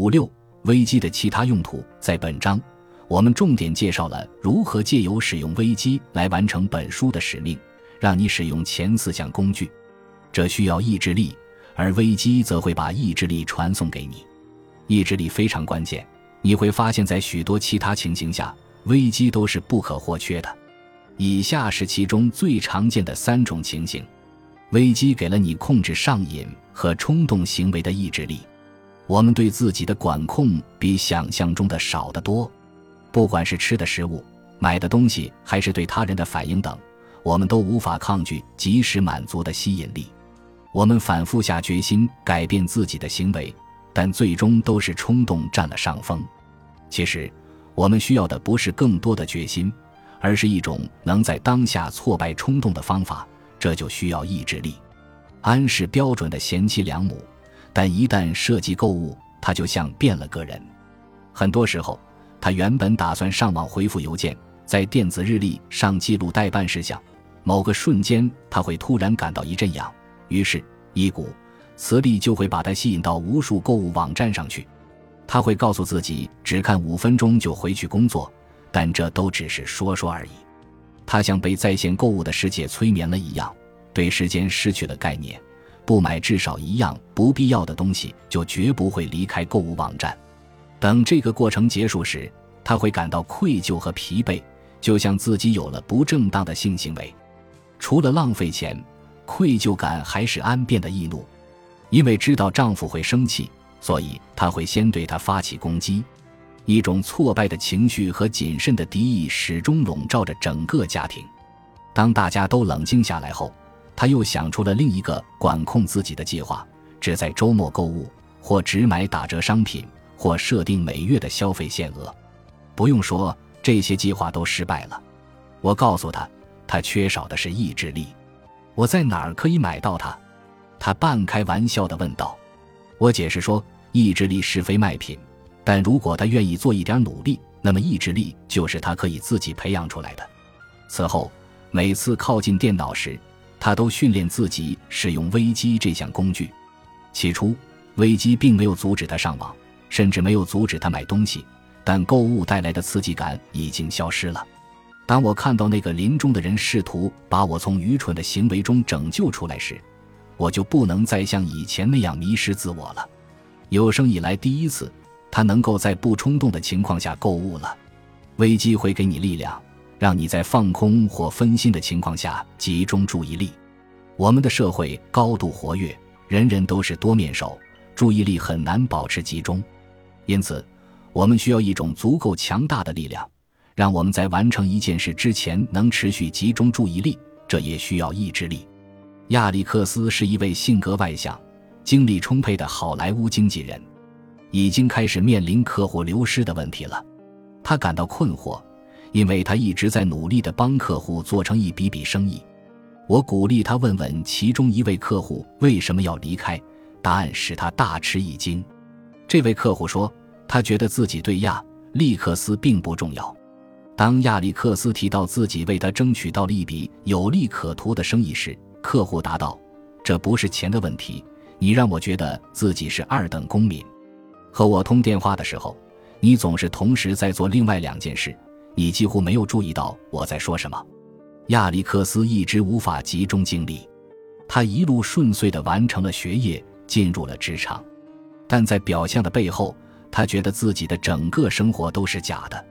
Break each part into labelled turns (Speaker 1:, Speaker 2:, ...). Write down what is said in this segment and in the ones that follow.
Speaker 1: 五六危机的其他用途，在本章我们重点介绍了如何借由使用危机来完成本书的使命，让你使用前四项工具。这需要意志力，而危机则会把意志力传送给你。意志力非常关键，你会发现在许多其他情形下，危机都是不可或缺的。以下是其中最常见的三种情形：危机给了你控制上瘾和冲动行为的意志力。我们对自己的管控比想象中的少得多，不管是吃的食物、买的东西，还是对他人的反应等，我们都无法抗拒及时满足的吸引力。我们反复下决心改变自己的行为，但最终都是冲动占了上风。其实，我们需要的不是更多的决心，而是一种能在当下挫败冲动的方法。这就需要意志力。安是标准的贤妻良母。但一旦涉及购物，他就像变了个人。很多时候，他原本打算上网回复邮件，在电子日历上记录待办事项。某个瞬间，他会突然感到一阵痒，于是，一股磁力就会把他吸引到无数购物网站上去。他会告诉自己，只看五分钟就回去工作，但这都只是说说而已。他像被在线购物的世界催眠了一样，对时间失去了概念。不买至少一样不必要的东西，就绝不会离开购物网站。等这个过程结束时，他会感到愧疚和疲惫，就像自己有了不正当的性行为。除了浪费钱，愧疚感还是安变的易怒。因为知道丈夫会生气，所以她会先对他发起攻击。一种挫败的情绪和谨慎的敌意始终笼罩着整个家庭。当大家都冷静下来后。他又想出了另一个管控自己的计划：只在周末购物，或只买打折商品，或设定每月的消费限额。不用说，这些计划都失败了。我告诉他，他缺少的是意志力。我在哪儿可以买到它？他半开玩笑地问道。我解释说，意志力是非卖品，但如果他愿意做一点努力，那么意志力就是他可以自己培养出来的。此后，每次靠近电脑时，他都训练自己使用危机这项工具。起初，危机并没有阻止他上网，甚至没有阻止他买东西，但购物带来的刺激感已经消失了。当我看到那个临终的人试图把我从愚蠢的行为中拯救出来时，我就不能再像以前那样迷失自我了。有生以来第一次，他能够在不冲动的情况下购物了。危机会给你力量。让你在放空或分心的情况下集中注意力。我们的社会高度活跃，人人都是多面手，注意力很难保持集中。因此，我们需要一种足够强大的力量，让我们在完成一件事之前能持续集中注意力。这也需要意志力。亚历克斯是一位性格外向、精力充沛的好莱坞经纪人，已经开始面临客户流失的问题了。他感到困惑。因为他一直在努力地帮客户做成一笔笔生意，我鼓励他问问其中一位客户为什么要离开，答案使他大吃一惊。这位客户说，他觉得自己对亚历克斯并不重要。当亚历克斯提到自己为他争取到了一笔有利可图的生意时，客户答道：“这不是钱的问题，你让我觉得自己是二等公民。和我通电话的时候，你总是同时在做另外两件事。”你几乎没有注意到我在说什么。亚历克斯一直无法集中精力，他一路顺遂地完成了学业，进入了职场，但在表象的背后，他觉得自己的整个生活都是假的。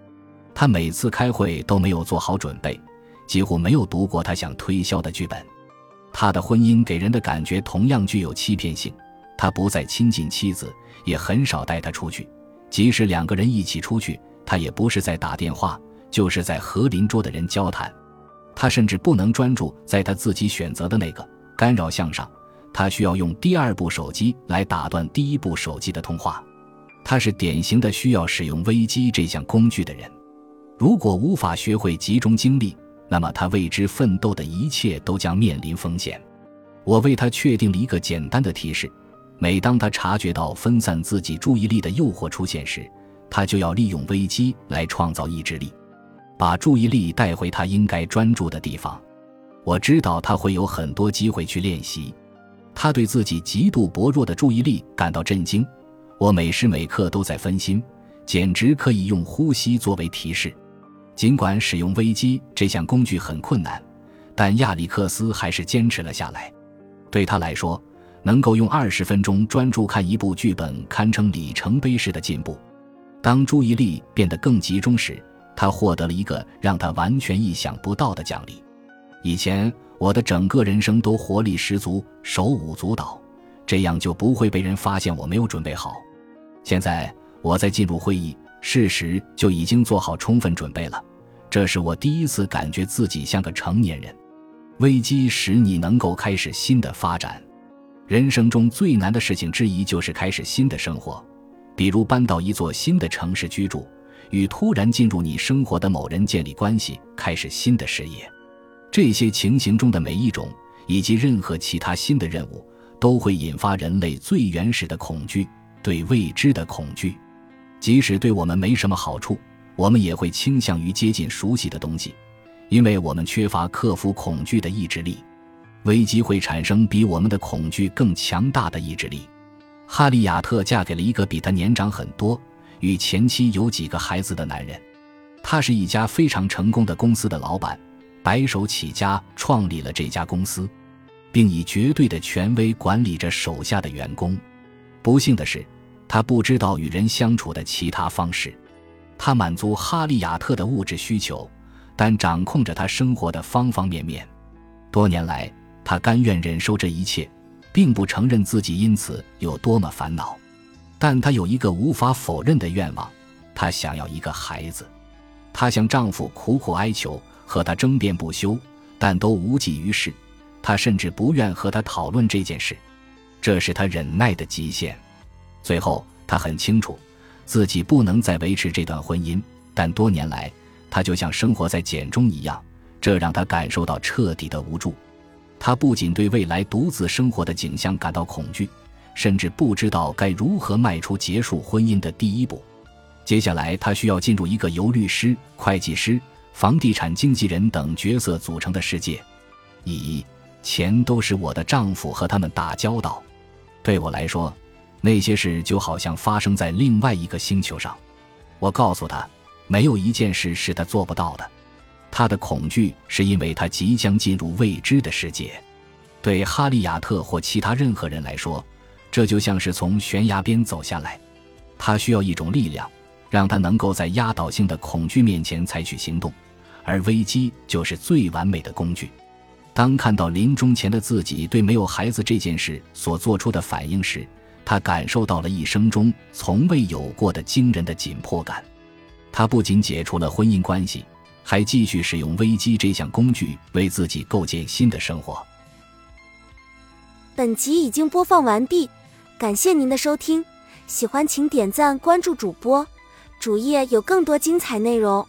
Speaker 1: 他每次开会都没有做好准备，几乎没有读过他想推销的剧本。他的婚姻给人的感觉同样具有欺骗性。他不再亲近妻子，也很少带她出去，即使两个人一起出去，他也不是在打电话。就是在和邻桌的人交谈，他甚至不能专注在他自己选择的那个干扰项上，他需要用第二部手机来打断第一部手机的通话。他是典型的需要使用危机这项工具的人。如果无法学会集中精力，那么他为之奋斗的一切都将面临风险。我为他确定了一个简单的提示：每当他察觉到分散自己注意力的诱惑出现时，他就要利用危机来创造意志力。把注意力带回他应该专注的地方。我知道他会有很多机会去练习。他对自己极度薄弱的注意力感到震惊。我每时每刻都在分心，简直可以用呼吸作为提示。尽管使用危机这项工具很困难，但亚历克斯还是坚持了下来。对他来说，能够用二十分钟专注看一部剧本，堪称里程碑式的进步。当注意力变得更集中时，他获得了一个让他完全意想不到的奖励。以前我的整个人生都活力十足、手舞足蹈，这样就不会被人发现我没有准备好。现在我在进入会议，事实就已经做好充分准备了。这是我第一次感觉自己像个成年人。危机使你能够开始新的发展。人生中最难的事情之一就是开始新的生活，比如搬到一座新的城市居住，与突然进入你生活的某人建立关系，开始新的事业。这些情形中的每一种，以及任何其他新的任务，都会引发人类最原始的恐惧——对未知的恐惧。即使对我们没什么好处，我们也会倾向于接近熟悉的东西。因为我们缺乏克服恐惧的意志力，危机会产生比我们的恐惧更强大的意志力。哈利亚特嫁给了一个比她年长很多、与前妻有几个孩子的男人。他是一家非常成功的公司的老板，白手起家创立了这家公司，并以绝对的权威管理着手下的员工。不幸的是，他不知道与人相处的其他方式。他满足哈利亚特的物质需求。但掌控着他生活的方方面面。多年来，他甘愿忍受这一切，并不承认自己因此有多么烦恼。但她有一个无法否认的愿望：她想要一个孩子。她向丈夫苦苦哀求，和他争辩不休，但都无济于事。她甚至不愿和他讨论这件事，这是她忍耐的极限。最后，她很清楚自己不能再维持这段婚姻，但多年来。她就像生活在茧中一样，这让她感受到彻底的无助。她不仅对未来独自生活的景象感到恐惧，甚至不知道该如何迈出结束婚姻的第一步。接下来，他需要进入一个由律师、会计师、房地产经纪人等角色组成的世界。以前都是我的丈夫和他们打交道，对我来说，那些事就好像发生在另外一个星球上。我告诉他。没有一件事是他做不到的。他的恐惧是因为他即将进入未知的世界。对哈利亚特或其他任何人来说，这就像是从悬崖边走下来。他需要一种力量，让他能够在压倒性的恐惧面前采取行动，而危机就是最完美的工具。当看到临终前的自己对没有孩子这件事所做出的反应时，他感受到了一生中从未有过的惊人的紧迫感。他不仅解除了婚姻关系，还继续使用危机这项工具为自己构建新的生活。
Speaker 2: 本集已经播放完毕，感谢您的收听，喜欢请点赞关注主播，主页有更多精彩内容。